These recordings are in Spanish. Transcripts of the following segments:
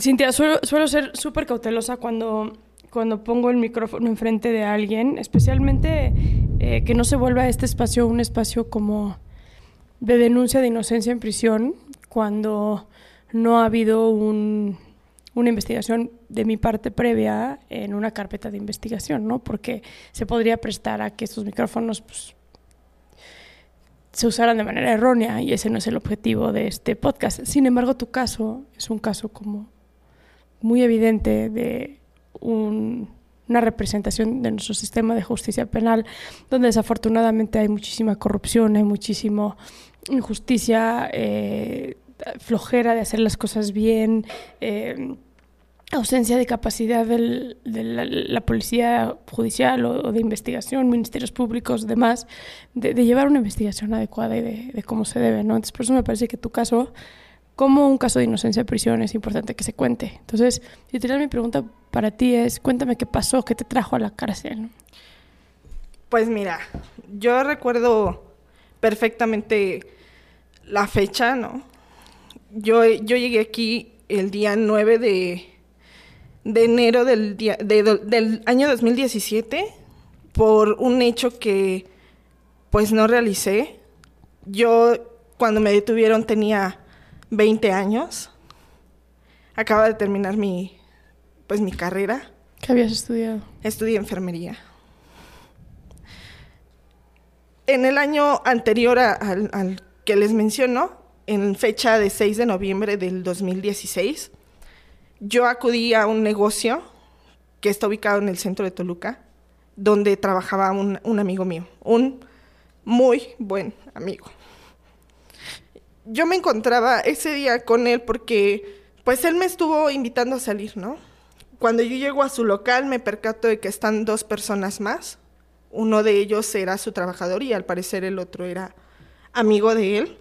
Cintia, suelo, suelo ser súper cautelosa cuando, cuando pongo el micrófono enfrente de alguien, especialmente eh, que no se vuelva este espacio un espacio como de denuncia de inocencia en prisión, cuando no ha habido un, una investigación de mi parte previa en una carpeta de investigación, ¿no? Porque se podría prestar a que estos micrófonos pues, se usaran de manera errónea y ese no es el objetivo de este podcast. Sin embargo, tu caso es un caso como muy evidente de una representación de nuestro sistema de justicia penal, donde desafortunadamente hay muchísima corrupción, hay muchísima injusticia, eh, flojera de hacer las cosas bien, eh, ausencia de capacidad de la, policía judicial o, de investigación, ministerios públicos, demás, de, llevar una investigación adecuada y de, de, cómo se debe. ¿no? Entonces, por eso me parece que tu caso como un caso de inocencia de prisión es importante que se cuente. Entonces, literal, mi pregunta para ti es, cuéntame qué pasó, qué te trajo a la cárcel. Pues mira, yo recuerdo perfectamente la fecha, ¿no? Yo, yo llegué aquí el día 9 de, de enero del, día, del año 2017 por un hecho que pues no realicé. Yo cuando me detuvieron tenía 20 años. Acaba de terminar mi, pues, mi carrera. ¿Qué habías estudiado? Estudié enfermería. En el año anterior al, que les menciono, en fecha de 6 de noviembre del 2016, yo acudí a un negocio que está ubicado en el centro de Toluca, donde trabajaba un, un amigo mío, un muy buen amigo yo me encontraba ese día con él porque pues él me estuvo invitando a salir, ¿no? Cuando yo llego a su local me percato de que están dos personas más. Uno de ellos era su trabajador y al parecer el otro era amigo de él.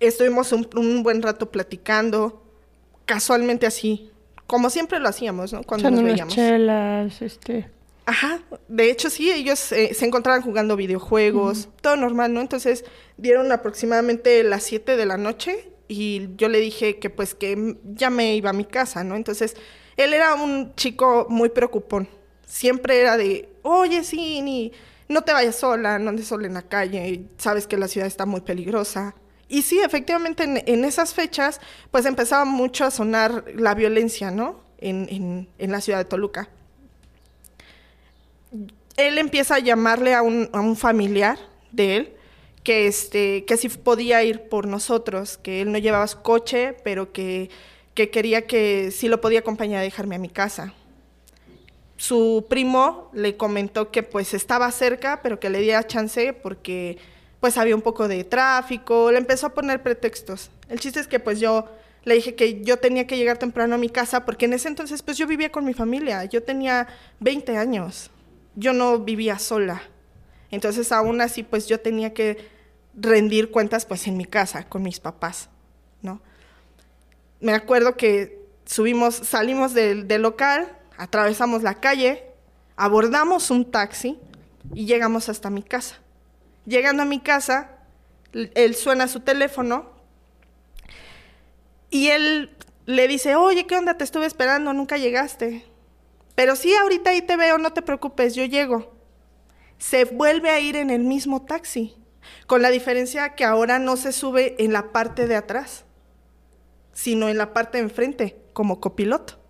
Estuvimos un, buen rato platicando, casualmente así, como siempre lo hacíamos, ¿no? Cuando nos veíamos. chelas, este... Ajá, de hecho sí, ellos eh, se encontraban jugando videojuegos, todo normal, ¿no? Entonces dieron aproximadamente las 7 de la noche y yo le dije que pues que ya me iba a mi casa, ¿no? Entonces él era un chico muy preocupón, siempre era de, oye, sí, ni, no te vayas sola, no andes sola en la calle, sabes que la ciudad está muy peligrosa. Y sí, efectivamente en, en esas fechas pues empezaba mucho a sonar la violencia, ¿no? En, en, en la ciudad de Toluca él empieza a llamarle a un, a un familiar de él que, este, que si podía ir por nosotros, que él no llevaba coche, pero que, que quería que si lo podía acompañar a dejarme a mi casa. Su primo le comentó que pues estaba cerca, pero que le diera chance porque pues había un poco de tráfico, le empezó a poner pretextos. El chiste es que pues yo le dije que yo tenía que llegar temprano a mi casa porque en ese entonces pues yo vivía con mi familia, yo tenía 20 años yo no vivía sola. Entonces aún así pues yo tenía que rendir cuentas pues en mi casa con mis papás, ¿no? Me acuerdo que subimos, salimos del, del local, atravesamos la calle, abordamos un taxi y llegamos hasta mi casa. Llegando a mi casa, él suena su teléfono y él le dice, oye, ¿qué onda? Te estuve esperando, nunca llegaste. Pero sí, ahorita ahí te veo, no te preocupes, yo llego. Se vuelve a ir en el mismo taxi, con la diferencia que ahora no se sube en la parte de atrás, sino en la parte de enfrente, como copiloto.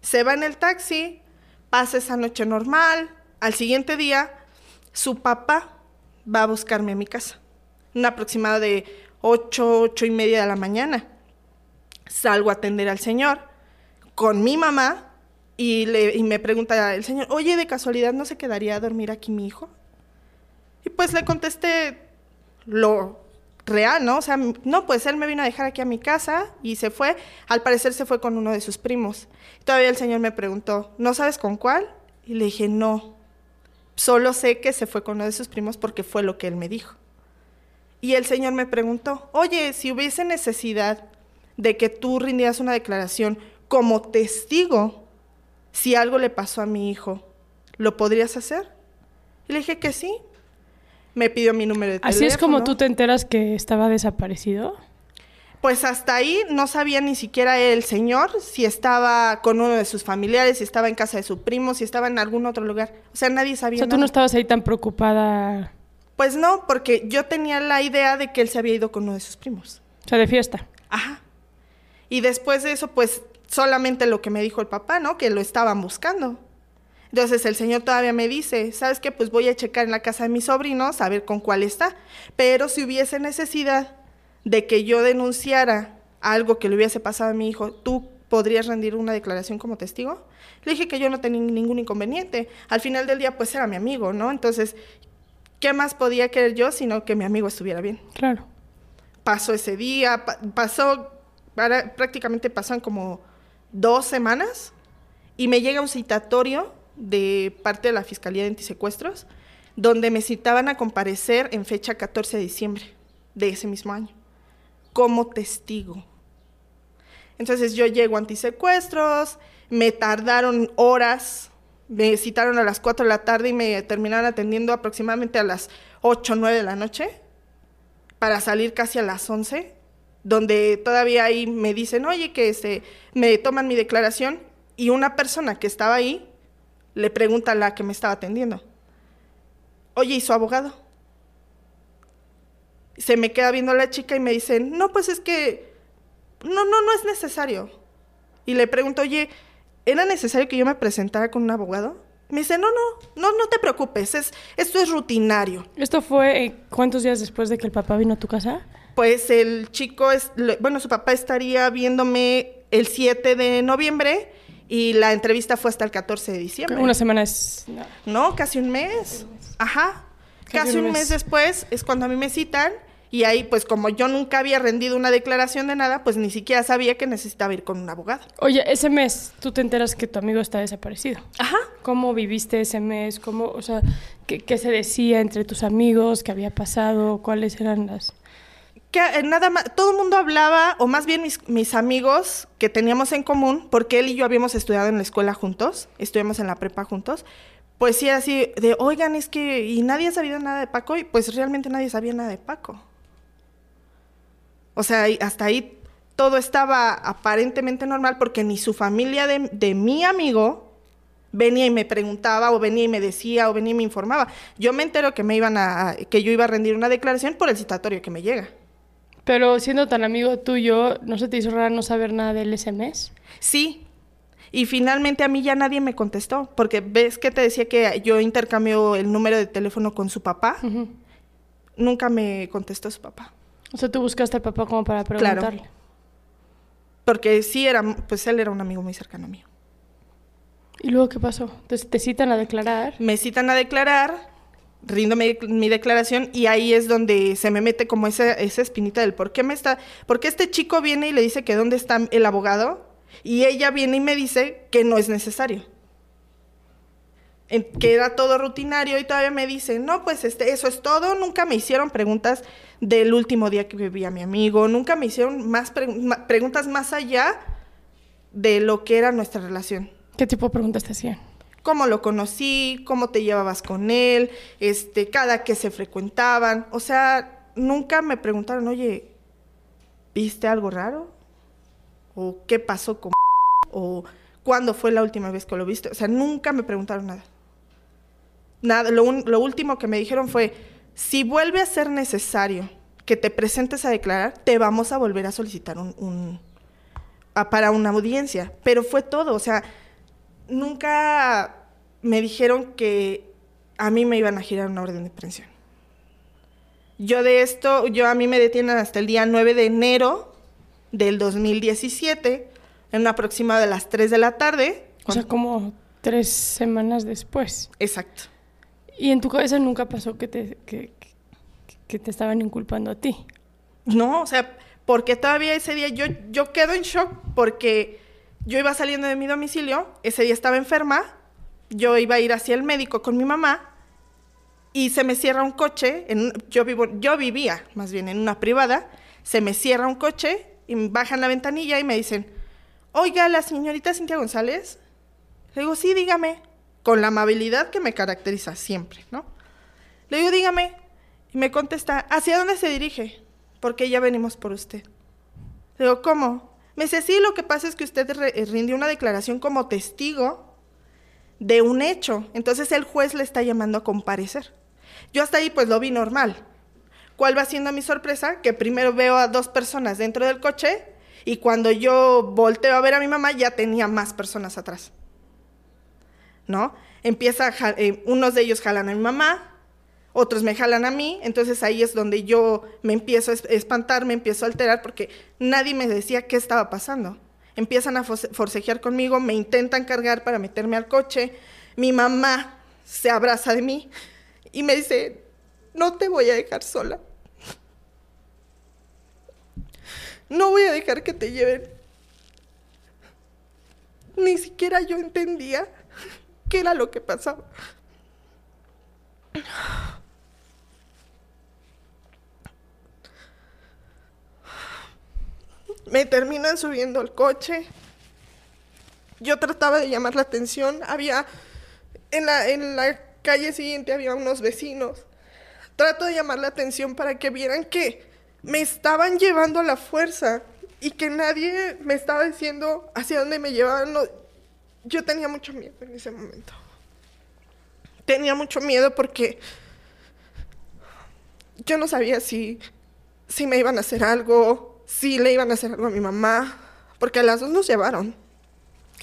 Se va en el taxi, pasa esa noche normal, al siguiente día, su papá va a buscarme a mi casa, un aproximado de 8, 8 y media de la mañana. Salgo a atender al señor con mi mamá y, me pregunta el señor, oye, de casualidad, ¿no se quedaría a dormir aquí mi hijo? Y pues le contesté lo real, ¿no? O sea, no, pues él me vino a dejar aquí a mi casa y se fue. Al parecer se fue con uno de sus primos. Todavía el señor me preguntó, ¿no sabes con cuál? Y le dije, no. Solo sé que se fue con uno de sus primos porque fue lo que él me dijo. Y el señor me preguntó, oye, si hubiese necesidad de que tú rindieras una declaración como testigo, si algo le pasó a mi hijo, ¿lo podrías hacer? Y le dije que sí. Me pidió mi número de teléfono. Así es como tú te enteras que estaba desaparecido. Pues hasta ahí no sabía ni siquiera el señor si estaba con uno de sus familiares, si estaba en casa de su primo, si estaba en algún otro lugar. O sea, nadie O sabía. sea, tú no estabas ahí tan preocupada, Pues no, porque yo tenía la idea de que él se había ido con uno de sus primos. o sea, de fiesta. Ajá. Y después de eso, pues solamente lo que me dijo el papá, ¿no? Que lo estaban buscando. Entonces el señor todavía me dice, ¿sabes qué? Pues voy a checar en la casa de mis sobrinos a ver con cuál está. Pero si hubiese necesidad de que yo denunciara algo que le hubiese pasado a mi hijo, ¿tú podrías rendir una declaración como testigo? Le dije que yo no tenía ningún inconveniente. Al final del día, pues era mi amigo, ¿no? Entonces, ¿qué más podía querer yo sino que mi amigo estuviera bien? Claro. pasó ese día, pa- pasó, para- prácticamente pasan como dos semanas y me llega un citatorio de parte de la Fiscalía de Antisecuestros donde me citaban a comparecer en fecha 14 de diciembre de ese mismo año como testigo. Entonces yo llego a antisecuestros, me tardaron horas, me citaron a las 4 de la tarde y me terminaron atendiendo aproximadamente a las 8 o 9 de la noche para salir casi a las 11, donde todavía ahí me dicen, oye, que este, me toman mi declaración y una persona que estaba ahí le pregunta a la que me estaba atendiendo, oye, ¿y su abogado? Se me queda viendo la chica y me dice, no, pues es que, no, no, no es necesario. Y le pregunto, oye, ¿era necesario que yo me presentara con un abogado? Me dice, no, no, no, no te preocupes, es, esto es rutinario. ¿Esto fue eh, cuántos días después de que el papá vino a tu casa? Pues el chico, es, bueno, su papá estaría viéndome el 7 de noviembre y la entrevista fue hasta el 14 de diciembre. Una semana es... no. No, casi un mes. Ajá. Casi Casi, un un mes. mes después es cuando a mí me citan y ahí pues como yo nunca había rendido una declaración de nada, pues ni siquiera sabía que necesitaba ir con un abogado. Oye, ese mes tú te enteras que tu amigo está desaparecido. Ajá. ¿Cómo viviste ese mes? ¿Cómo, o sea, qué, qué se decía entre tus amigos? ¿Qué había pasado? ¿Cuáles eran las...? Que eh, nada más, todo el mundo hablaba, o más bien mis, mis amigos que teníamos en común, porque él y yo habíamos estudiado en la escuela juntos, estudiamos en la prepa juntos, pues sí, así de, oigan, es que, y nadie sabía nada de Paco, y pues realmente nadie sabía nada de Paco. O sea, hasta ahí todo estaba aparentemente normal, porque ni su familia de, de mi amigo venía y me preguntaba, o venía y me decía, o venía y me informaba. Yo me entero que me iban a, que yo iba a rendir una declaración por el citatorio que me llega. Pero siendo tan amigo tuyo, ¿no se te hizo raro no saber nada del ese mes? Sí. Y finalmente a mí ya nadie me contestó, porque ves que te decía que yo intercambio el número de teléfono con su papá. Nunca me contestó su papá. O sea, tú buscaste al papá como para Claro. preguntarle. Porque sí era, pues él era un amigo muy cercano mío. ¿Y luego qué pasó? Entonces te citan a declarar. Me citan a declarar, rindo mi, declaración y ahí es donde se me mete como esa, esa espinita del por qué me está, por qué este chico viene y le dice que dónde está el abogado y ella viene y me dice que no es necesario. en- que era todo rutinario y todavía me dicen, no, pues este, eso es todo, nunca me hicieron preguntas del último día que vivía mi amigo, nunca me hicieron más preguntas más allá de lo que era nuestra relación. ¿Qué tipo de preguntas te hacían? Cómo lo conocí, cómo te llevabas con él, este, cada que se frecuentaban, o sea, nunca me preguntaron, oye, ¿viste algo raro? ¿O qué pasó con o cuándo fue la última vez que lo viste? O sea, nunca me preguntaron nada. Nada, lo, último que me dijeron fue, si vuelve a ser necesario que te presentes a declarar, te vamos a volver a solicitar un, para una audiencia. Pero fue todo, o sea, nunca me dijeron que a mí me iban a girar una orden de aprehensión. Yo de esto, yo a mí me detienen hasta el día 9 de enero del 2017, en una aproximada de las 3 de la tarde. O sea, como tres semanas después. Exacto. Y en tu cabeza nunca pasó que te, que- que te estaban inculpando a ti. No, o sea, porque todavía ese día yo, yo quedo en shock porque yo iba saliendo de mi domicilio, ese día estaba enferma, yo iba a ir hacia el médico con mi mamá y se me cierra un coche, yo, vivo, yo vivía más bien en una privada, se me cierra un coche y bajan la ventanilla y me dicen, oiga, la señorita Cintia González. Le digo, sí, dígame, con la amabilidad que me caracteriza siempre, ¿no? Le digo, dígame. Y me contesta, ¿hacia dónde se dirige? Porque ya venimos por usted. Le digo, ¿cómo? Me dice, sí, lo que pasa es que usted eh, rindió una declaración como testigo de un hecho. Entonces el juez le está llamando a comparecer. Yo hasta ahí pues lo vi normal. ¿Cuál va siendo mi sorpresa? Que primero veo a dos personas dentro del coche y cuando yo volteo a ver a mi mamá ya tenía más personas atrás. ¿No? Empieza, a eh, unos de ellos jalan a mi mamá, otros me jalan a mí, entonces ahí es donde yo me empiezo a es- espantar, me empiezo a alterar porque nadie me decía qué estaba pasando. Empiezan a force- forcejear conmigo, me intentan cargar para meterme al coche, mi mamá se abraza de mí y me dice, no te voy a dejar sola. No voy a dejar que te lleven. Ni siquiera yo entendía qué era lo que pasaba. Me terminan subiendo al coche. Yo trataba de llamar la atención. Había en la, en la calle siguiente había unos vecinos. Trato de llamar la atención para que vieran que me estaban llevando a la fuerza y que nadie me estaba diciendo hacia dónde me llevaban. Yo tenía mucho miedo en ese momento. Tenía mucho miedo porque yo no sabía si, si me iban a hacer algo, si le iban a hacer algo a mi mamá, porque a las dos nos llevaron.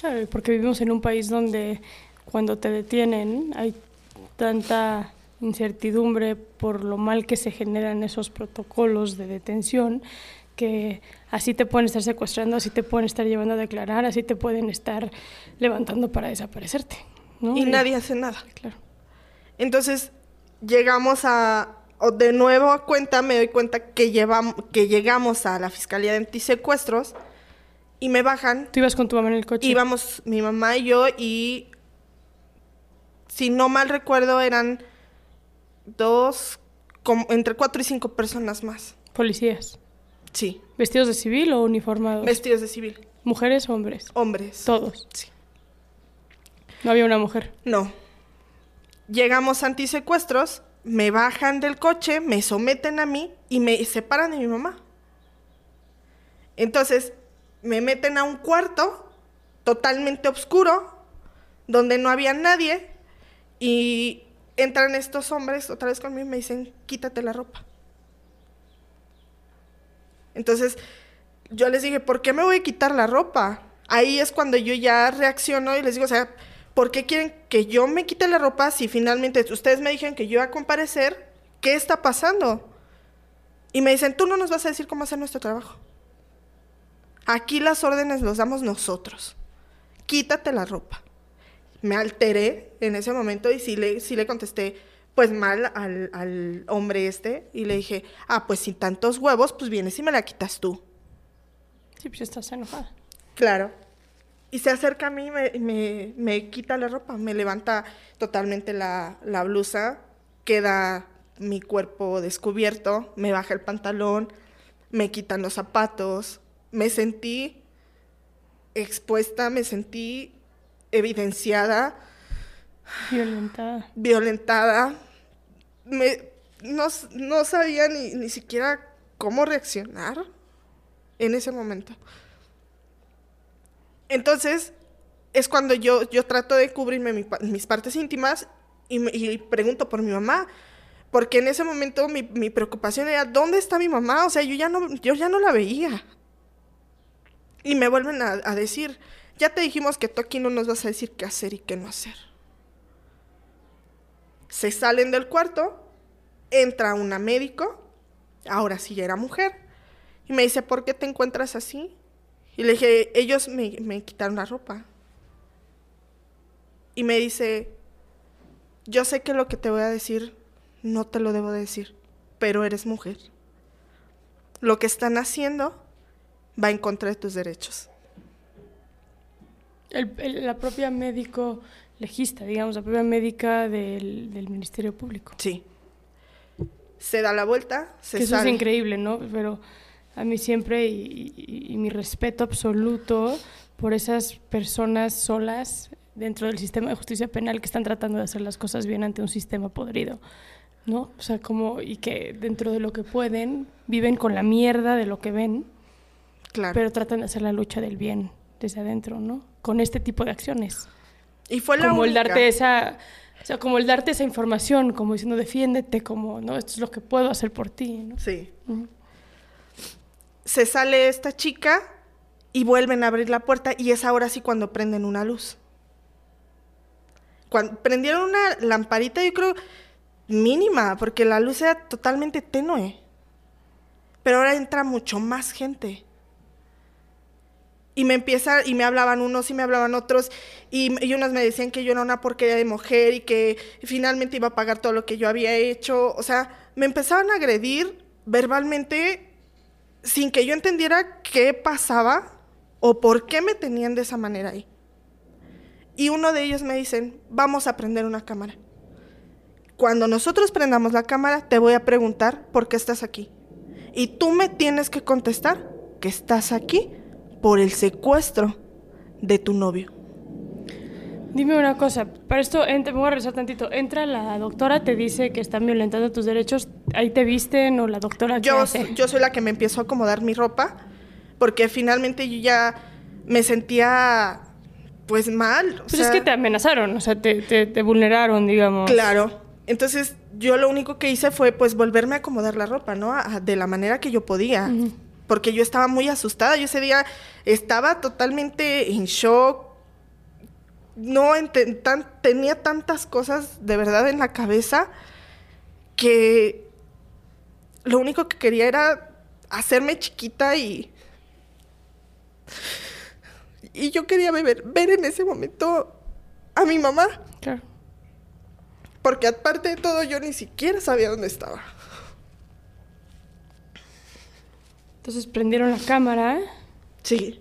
Claro, y porque vivimos en un país donde cuando te detienen hay tanta incertidumbre por lo mal que se generan esos protocolos de detención que así te pueden estar secuestrando, así te pueden estar llevando a declarar, así te pueden estar levantando para desaparecerte. ¿no? Y nadie hace nada. Claro. Entonces llegamos a, o de nuevo a cuenta, me doy cuenta que, llevamos, que llegamos a la Fiscalía de Antisecuestros y me bajan. Tú ibas con tu mamá en el coche. Íbamos mi mamá y yo y, si no mal recuerdo, eran dos, como, entre cuatro y cinco personas más. Policías. Sí, ¿Vestidos de civil o uniformados? vestidos de civil, ¿Mujeres o hombres? hombres. Todos. Sí. No había una mujer. No. Llegamos a antisecuestros, me bajan del coche, me someten a mí y me separan de mi mamá. Entonces, me meten a un cuarto totalmente oscuro, donde no había nadie, y entran estos hombres otra vez conmigo y me dicen, quítate la ropa. Entonces, yo les dije, ¿por qué me voy a quitar la ropa? Ahí es cuando yo ya reacciono y les digo, o sea, ¿por qué quieren que yo me quite la ropa si finalmente ustedes me dijeron que yo iba a comparecer? ¿Qué está pasando? Y me dicen, tú no nos vas a decir cómo hacer nuestro trabajo. Aquí las órdenes los damos nosotros. Quítate la ropa. Me alteré en ese momento y sí le, sí le contesté, pues mal al, al hombre este. Y le dije, ah, pues sin tantos huevos, pues vienes y me la quitas tú. Sí, pues estás enojada. Claro. Y se acerca a mí, me, me, me quita la ropa, me levanta totalmente la, la blusa, queda mi cuerpo descubierto, me baja el pantalón, me quitan los zapatos, me sentí expuesta, me sentí evidenciada, Violentada. violentada. Me, no, no sabía ni, ni siquiera cómo reaccionar en ese momento. Entonces, es cuando yo, yo trato de cubrirme mis partes íntimas y, y pregunto por mi mamá. Porque en ese momento mi, mi preocupación era, ¿dónde está mi mamá? O sea, yo ya no, yo ya no la veía. Y me vuelven a, a decir, ya te dijimos que tú aquí no nos vas a decir qué hacer y qué no hacer. Se salen del cuarto, entra una médico, ahora sí ya era mujer, y me dice, ¿por qué te encuentras así? Y le dije, ellos me, me quitaron la ropa. Y me dice, yo sé que lo que te voy a decir no te lo debo decir, pero eres mujer. Lo que están haciendo va en contra de tus derechos. El- el- la propia médico legista, digamos, la propia médica del, del Ministerio Público. Sí. Se da la vuelta, se Que eso es increíble, ¿no? Pero a mí siempre, y, y- y mi respeto absoluto por esas personas solas dentro del sistema de justicia penal que están tratando de hacer las cosas bien ante un sistema podrido, ¿no? O sea, como, y que dentro de lo que pueden, viven con la mierda de lo que ven, Claro. pero tratan de hacer la lucha del bien desde adentro, ¿no? Con este tipo de acciones. y fue la como el única. darte esa o sea, como el darte esa información, como diciendo defiéndete, como no, esto es lo que puedo hacer por ti, ¿no? Sí. Ujú. Se sale esta chica y vuelven a abrir la puerta y es ahora sí cuando prenden una luz. Prendieron una lamparita, yo creo mínima, porque la luz era totalmente tenue. Pero ahora entra mucho más gente. Y me empieza, y me hablaban unos y me hablaban otros, y, y me decían que yo era una porquería de mujer y que finalmente iba a pagar todo lo que yo había hecho. O sea, me empezaban a agredir verbalmente sin que yo entendiera qué pasaba o por qué me tenían de esa manera ahí. Y uno de ellos me dicen, vamos a prender una cámara. Cuando nosotros prendamos la cámara, te voy a preguntar por qué estás aquí. Y tú me tienes que contestar que estás aquí por el secuestro de tu novio. Dime una cosa, para esto ent- me voy a regresar tantito. Entra la doctora, te dice que están violentando tus derechos, ahí te visten o la doctora Yo, hace? yo soy la que me empiezo a acomodar mi ropa porque finalmente yo ya me sentía pues mal. Pues es que te amenazaron, o sea, te, te, te vulneraron, digamos. Claro. Entonces yo lo único que hice fue pues volverme a acomodar la ropa, ¿no? A- de la manera que yo podía. Porque yo estaba muy asustada. Yo ese día estaba totalmente en shock. No tan- tenía tantas cosas de verdad en la cabeza que lo único que quería era hacerme chiquita y y yo quería ver, ver en ese momento a mi mamá. Claro. Porque aparte de todo, yo ni siquiera sabía dónde estaba. Entonces prendieron la cámara. Sí.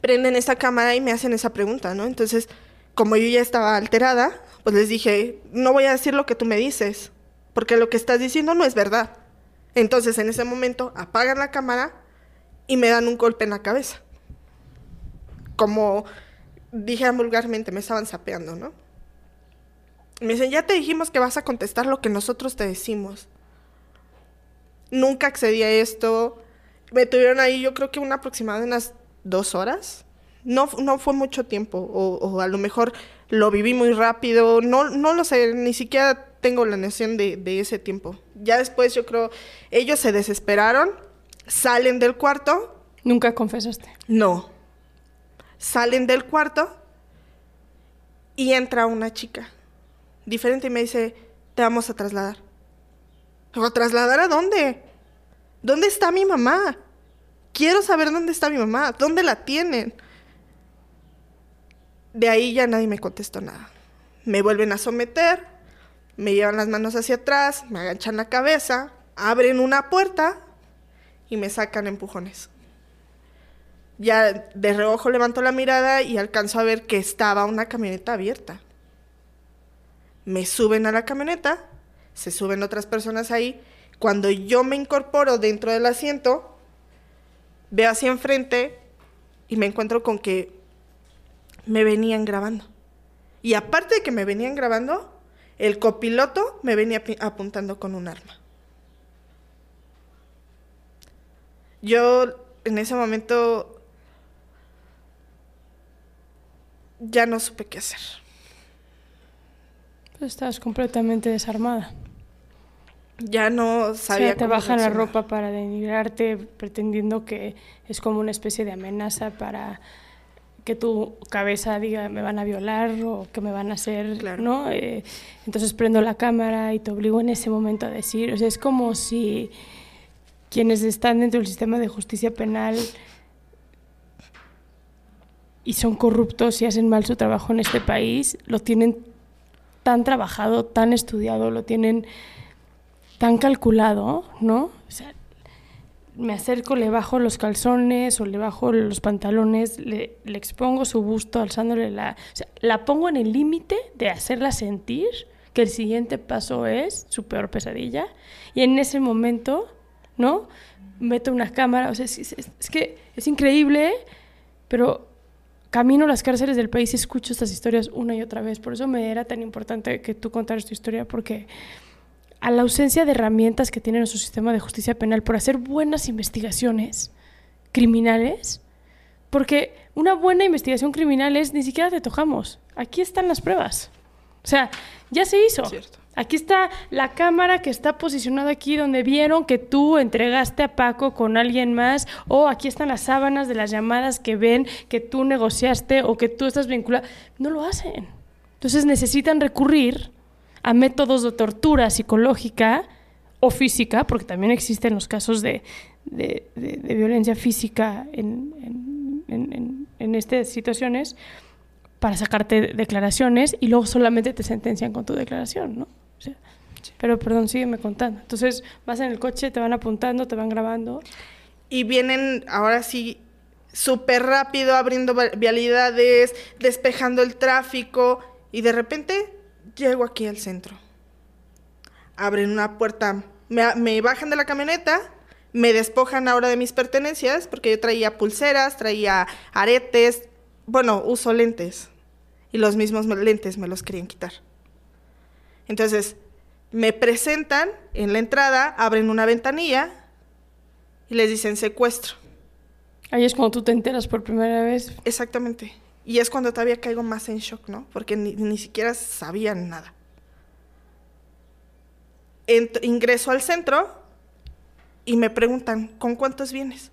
Prenden esa cámara y me hacen esa pregunta, ¿no? Entonces, como yo ya estaba alterada, pues les dije, no voy a decir lo que tú me dices, porque lo que estás diciendo no es verdad. Entonces, en ese momento, apagan la cámara y me dan un golpe en la cabeza. Como dije vulgarmente, me estaban sapeando, ¿no? Me dicen, ya te dijimos que vas a contestar lo que nosotros te decimos. Nunca accedí a esto. Me tuvieron ahí, yo creo que una aproximada de unas dos horas. No, no fue mucho tiempo, o, o a lo mejor lo viví muy rápido. No, no lo sé, ni siquiera tengo la noción de, de ese tiempo. Ya después, yo creo, ellos se desesperaron, salen del cuarto. Nunca confesaste. No. Salen del cuarto y entra una chica diferente y me dice, te vamos a trasladar. ¿A trasladar a dónde? ¿Dónde está mi mamá? Quiero saber dónde está mi mamá, dónde la tienen. De ahí ya nadie me contestó nada. Me vuelven a someter, me llevan las manos hacia atrás, me aganchan la cabeza, abren una puerta y me sacan empujones. Ya de reojo levanto la mirada y alcanzo a ver que estaba una camioneta abierta. Me suben a la camioneta, se suben otras personas ahí. Cuando yo me incorporo dentro del asiento, veo hacia enfrente y me encuentro con que me venían grabando. Y aparte de que me venían grabando, el copiloto me venía apuntando con un arma. Yo en ese momento ya no supe qué hacer. Pues estabas completamente desarmada. Ya no sabía o te bajan la ropa para denigrarte, pretendiendo que es como una especie de amenaza para que tu cabeza diga me van a violar o que me van a hacer, ¿no? Eh, entonces prendo la cámara y te obligo en ese momento a decir, o sea, es como si quienes están dentro del sistema de justicia penal y son corruptos y hacen mal su trabajo en este país, lo tienen tan trabajado, tan estudiado, lo tienen tan calculado, ¿no? O sea, me acerco, le bajo los calzones o le bajo los pantalones, le, expongo su busto alzándole la... O sea, la pongo en el límite de hacerla sentir que el siguiente paso es su peor pesadilla. Y en ese momento ¿no? Meto una cámara, o sea, es, que es increíble, pero camino a las cárceles del país y escucho estas historias una y otra vez. Por eso me era tan importante que tú contaras tu historia, porque a la ausencia de herramientas que tiene nuestro sistema de justicia penal por hacer buenas investigaciones criminales, porque una buena investigación criminal es ni siquiera te tojamos. Aquí están las pruebas. O sea, ya se hizo. Cierto. Aquí está la cámara que está posicionada aquí donde vieron que tú entregaste a Paco con alguien más o aquí están las sábanas de las llamadas que ven que tú negociaste o que tú estás vinculado. No lo hacen. Entonces necesitan recurrir a métodos de tortura psicológica o física, porque también existen los casos de, violencia física en, en estas situaciones, para sacarte declaraciones y luego solamente te sentencian con tu declaración, ¿no? Pero perdón, sígueme contando. Entonces vas en el coche, te van apuntando, te van grabando. Y vienen ahora sí súper rápido, abriendo vialidades, despejando el tráfico. Y de repente llego aquí al centro. Abren una puerta, me, me bajan de la camioneta, me despojan ahora de mis pertenencias, porque yo traía pulseras, traía aretes, bueno, uso lentes. Y los mismos lentes me los querían quitar. Entonces, me presentan en la entrada, abren una ventanilla y les dicen secuestro. Ahí es cuando tú te enteras por primera vez. Exactamente. Y es cuando todavía caigo más en shock, ¿no? Porque ni, siquiera sabían nada. ingreso al centro y me preguntan, ¿con cuántos vienes?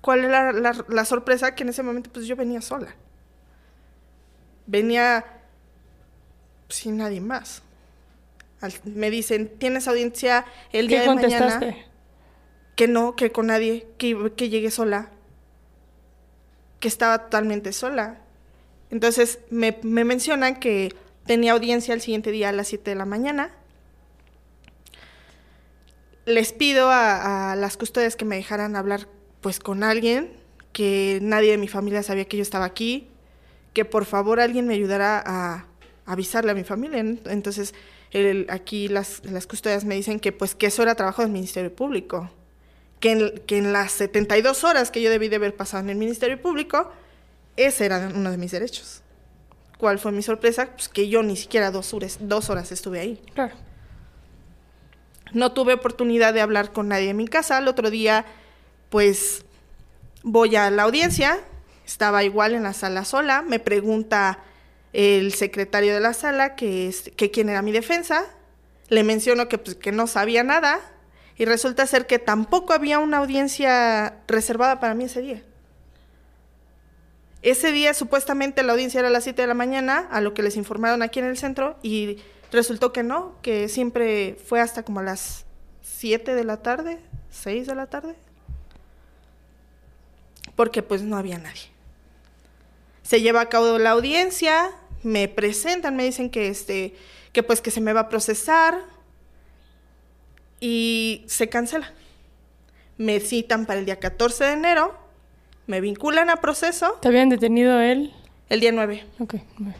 ¿Cuál es la, la, sorpresa? Que en ese momento pues yo venía sola. Venía sin nadie más me dicen, ¿tienes audiencia el día de mañana? Que no, que con nadie, que, que llegué sola, que estaba totalmente sola. Entonces me, me mencionan que tenía audiencia el siguiente día a las 7 de la mañana. Les pido a, a, las custodias que me dejaran hablar pues con alguien, que nadie de mi familia sabía que yo estaba aquí, que por favor alguien me ayudara a avisarle a mi familia. Entonces aquí las, las, custodias me dicen que pues que eso era trabajo del Ministerio Público, que en, que en las 72 horas que yo debí de haber pasado en el Ministerio Público, ese era uno de mis derechos. ¿Cuál fue mi sorpresa? Pues que yo ni siquiera dos horas, dos horas estuve ahí. Claro. No tuve oportunidad de hablar con nadie en mi casa. El otro día, pues, voy a la audiencia. Estaba igual en la sala sola. Me pregunta el secretario de la sala, que, es, que quien era mi defensa, le menciono que, pues, que no sabía nada y resulta ser que tampoco había una audiencia reservada para mí ese día. Ese día supuestamente la audiencia era a las 7 de la mañana, a lo que les informaron aquí en el centro, y resultó que no, que siempre fue hasta como a las 7 de la tarde, 6 de la tarde, porque pues no había nadie. Se lleva a cabo la audiencia, me presentan, me dicen que este, que pues que se me va a procesar y se cancela. Me citan para el día 14 de enero me vinculan a proceso ¿Te habían detenido él? el día 9. Ok. bueno.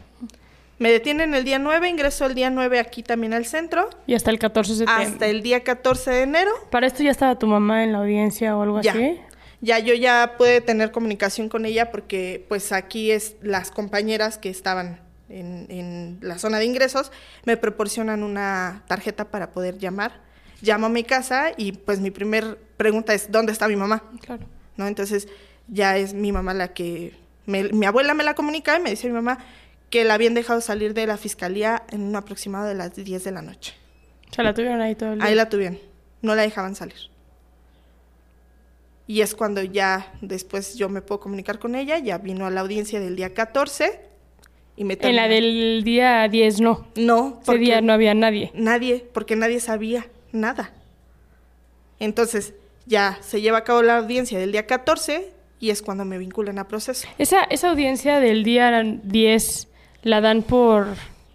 Me detienen el día 9, ingreso el día 9 aquí también al centro, Y hasta el 14 de septiembre. hasta el día 14 de enero. ¿Para esto ya estaba tu mamá en la audiencia o algo Ya. así? Ya yo ya pude tener comunicación con ella porque pues aquí es las compañeras que estaban en, en la zona de ingresos me proporcionan una tarjeta para poder llamar. Llamo a mi casa y pues mi primer pregunta es ¿dónde está mi mamá? Claro. ¿No? Entonces ya es mi mamá la que me- mi abuela me la comunica y me dice mi mamá que la habían dejado salir de la fiscalía en un aproximado de las 10 de la noche. O sea, la tuvieron ahí todo el día. Ahí la tuvieron, no la dejaban salir. Y es cuando ya después yo me puedo comunicar con ella, ya vino a la audiencia del día 14 y me En la terminó. del día 10 no. No, Ese día no había nadie. nadie, porque nadie sabía nada. Entonces, ya se lleva a cabo la audiencia del día 14 y es cuando me vinculan a proceso. Esa, esa audiencia del día 10 la dan por,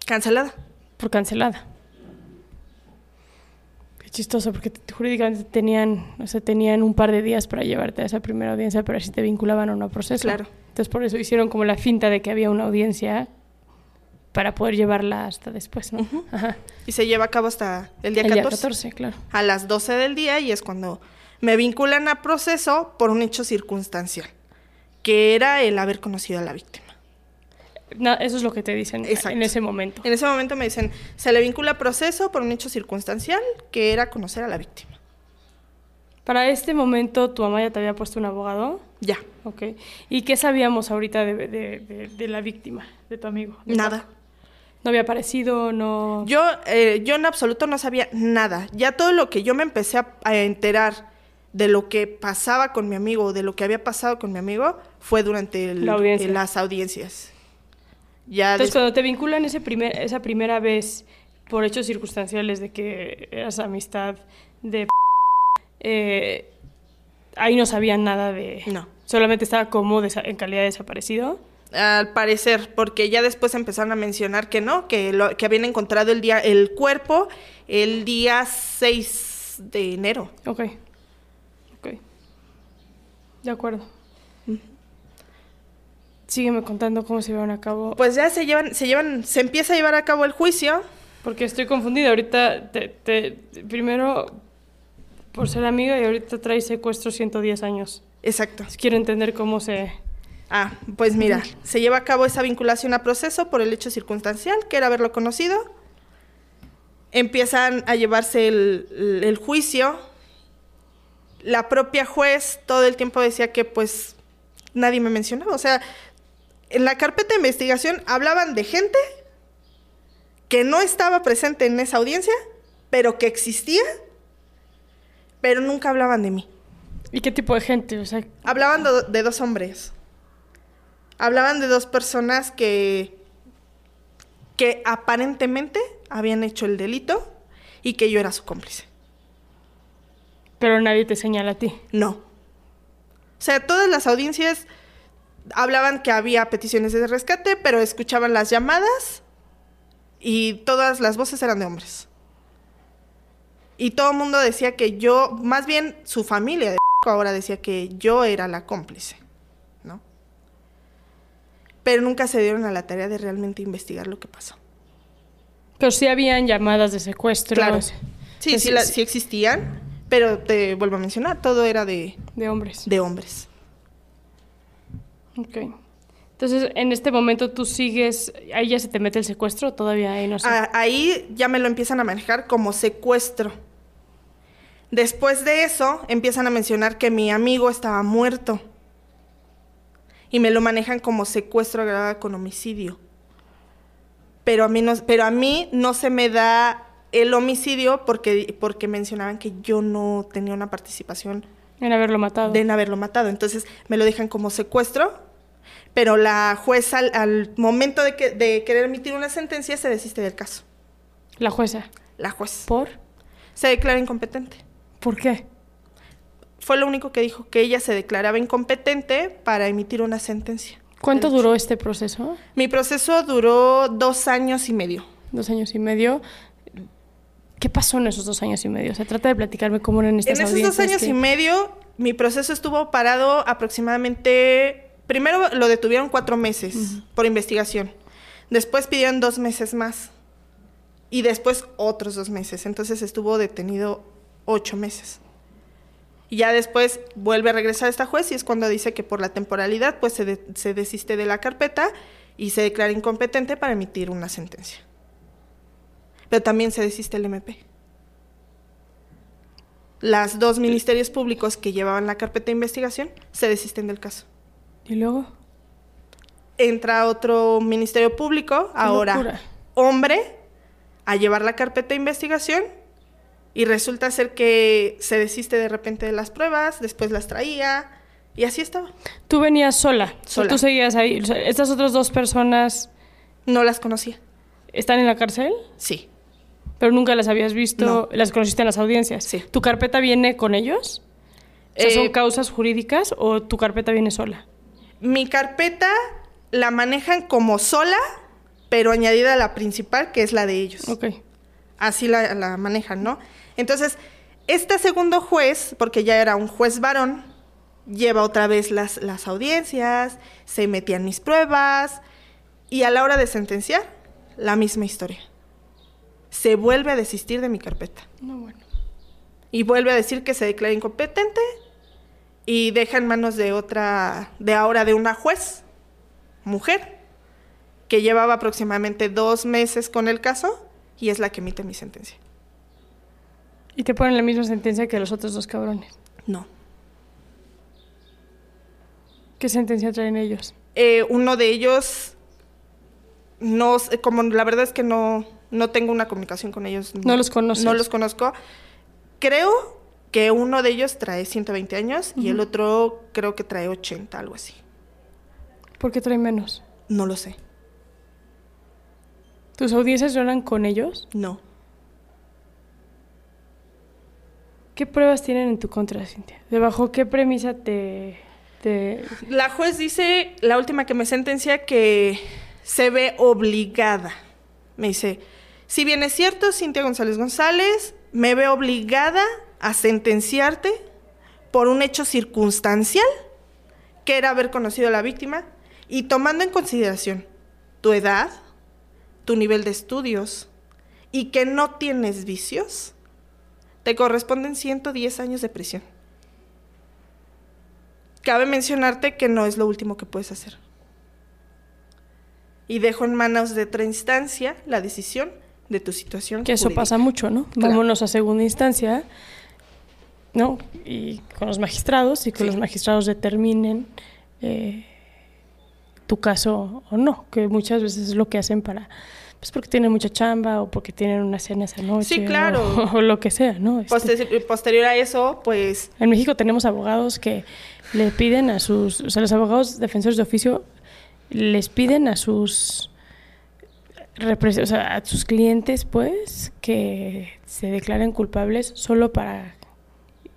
Cancelada. por cancelada. Qué chistoso, porque jurídicamente tenían, o sea, tenían un par de días para llevarte a esa primera audiencia, pero si te vinculaban o no a proceso. Claro. Entonces por eso hicieron como la finta de que había una audiencia para poder llevarla hasta después, ¿no? Ajá. Y se lleva a cabo hasta el día El 14. día 14, claro. a las 12 del día y es cuando me vinculan a proceso por un hecho circunstancial, que era el haber conocido a la víctima. Na- eso es lo que te dicen Exacto. en ese momento. En ese momento me dicen, se le vincula a proceso por un hecho circunstancial, que era conocer a la víctima. Para este momento, ¿tu mamá ya te había puesto un abogado? Ya, Ok. ¿Y qué sabíamos ahorita de, de- de- de la víctima, de tu amigo? nada. ¿No había aparecido? ¿No...? Yo, eh, yo en absoluto no sabía nada. Ya todo lo que yo me empecé a, a enterar de lo que pasaba con mi amigo, de lo que había pasado con mi amigo, fue durante el- La audiencia. en las audiencias. Ya Entonces, des- cuando te vinculan ese primer, esa primera vez por hechos circunstanciales de que eras amistad de... eh, ahí no sabían nada de... No. Solamente estaba como en calidad de desaparecido. Al parecer, porque ya después empezaron a mencionar que no, que, lo, que habían encontrado el día, el cuerpo el día 6 de enero. Ok. Ok. De acuerdo. Sígueme contando cómo se llevaron a cabo. Pues ya se llevan, se llevan, se empieza a llevar a cabo el juicio. Porque estoy confundida. Ahorita, te, te- primero, por ser amiga, y ahorita trae secuestro 110 años. Exacto. Quiero entender cómo se... Ah, pues mira, se lleva a cabo esa vinculación a proceso por el hecho circunstancial, que era haberlo conocido. Empiezan a llevarse el, juicio. La propia juez todo el tiempo decía que pues nadie me mencionaba. O sea, en la carpeta de investigación hablaban de gente que no estaba presente en esa audiencia, pero que existía, pero nunca hablaban de mí. ¿Y qué tipo de gente? O sea, Hablaban de, de dos hombres. Hablaban de dos personas que, que aparentemente habían hecho el delito y que yo era su cómplice. pero nadie te señala a ti. No. O sea, todas las audiencias hablaban que había peticiones de rescate, pero escuchaban las llamadas y todas las voces eran de hombres. Y todo el mundo decía que yo, más bien su familia de ahora decía que yo era la cómplice. Pero nunca se dieron a la tarea de realmente investigar lo que pasó. Pero sí habían llamadas de secuestro. Claro. Sí, sí, la- sí existían, pero te vuelvo a mencionar, todo era de, De hombres. de hombres. Ok. Entonces, en este momento tú sigues, ahí ya se te mete el secuestro o todavía ahí no sé. Ah, ahí ya me lo empiezan a manejar como secuestro. Después de eso, empiezan a mencionar que mi amigo estaba muerto. Y me lo manejan como secuestro agravado con homicidio. Pero a mí no, pero a mí no se me da el homicidio porque, porque mencionaban que yo no tenía una participación en haberlo matado. de en haberlo matado. Entonces me lo dejan como secuestro, pero la jueza al, al momento de, que, de querer emitir una sentencia se desiste del caso. La jueza. La juez ¿Por? se declara incompetente. ¿Por qué? Fue lo único que dijo, que ella se declaraba incompetente para emitir una sentencia. ¿Cuánto duró este proceso? Mi proceso duró dos años y medio. Dos años y medio. ¿Qué pasó en esos dos años y medio? Se trata de platicarme cómo eran estas en esos dos años que- y medio mi proceso estuvo parado aproximadamente, primero lo detuvieron cuatro meses por investigación, después pidieron dos meses más y después otros dos meses, entonces estuvo detenido ocho meses. Y ya después vuelve a regresar esta juez y es cuando dice que por la temporalidad pues se, de- se desiste de la carpeta y se declara incompetente para emitir una sentencia. Pero también se desiste el MP. Las dos ministerios públicos que llevaban la carpeta de investigación se desisten del caso. ¿Y luego? Entra otro ministerio público, ahora locura. hombre, a llevar la carpeta de investigación y resulta ser que se desiste de repente de las pruebas, después las traía y así estaba. Tú venías sola. Tú seguías ahí. Estas otras dos personas No las conocía. están en la cárcel, Sí. pero nunca las habías visto. No. Las conociste en las audiencias. Sí. ¿Tu carpeta viene con ellos? O sea, Eh, ¿Son causas jurídicas o tu carpeta viene sola? Mi carpeta la manejan como sola, pero añadida a la principal, que es la de ellos. Ok. Así la, la manejan, ¿no? Entonces, este segundo juez, porque ya era un juez varón, lleva otra vez las, las audiencias, se metían mis pruebas, y a la hora de sentenciar, la misma historia. Se vuelve a desistir de mi carpeta. No, bueno. Y vuelve a decir que se declara incompetente y deja en manos de otra, de ahora de una juez, mujer, que llevaba aproximadamente dos meses con el caso y es la que emite mi sentencia. Y te ponen la misma sentencia que los otros dos cabrones. No. ¿Qué sentencia traen ellos? Eh, uno de ellos, no, sé, como la verdad es que no, no tengo una comunicación con ellos. No los conoces. No los conozco. Creo que uno de ellos trae 120 años y el otro creo que trae 80, algo así. ¿Por qué traen menos? No lo sé. ¿Tus audiencias no eran con ellos? No. ¿Qué pruebas tienen en tu contra, Cintia? ¿Debajo qué premisa te, te... La juez dice, la última que me sentencia, que se ve obligada. Me dice, si bien es cierto, Cintia González González, me ve obligada a sentenciarte por un hecho circunstancial, que era haber conocido a la víctima, y tomando en consideración tu edad, tu nivel de estudios, y que no tienes vicios, te corresponden 110 años de prisión. Cabe mencionarte que no es lo último que puedes hacer. Y dejo en manos de otra instancia la decisión de tu situación. Que eso jurídica. pasa mucho, ¿no? Claro. Vámonos a segunda instancia, ¿no? Y con los magistrados y que Sí. los magistrados determinen eh, tu caso o no, que muchas veces es lo que hacen para, pues porque tienen mucha chamba o porque tienen una cena esa noche. Sí, claro. O, o lo que sea, ¿no? Este, Poster- posterior a eso, pues En México tenemos abogados que le piden a sus, o sea, los abogados defensores de oficio les piden a sus o sea, a sus clientes, pues, que se declaren culpables solo para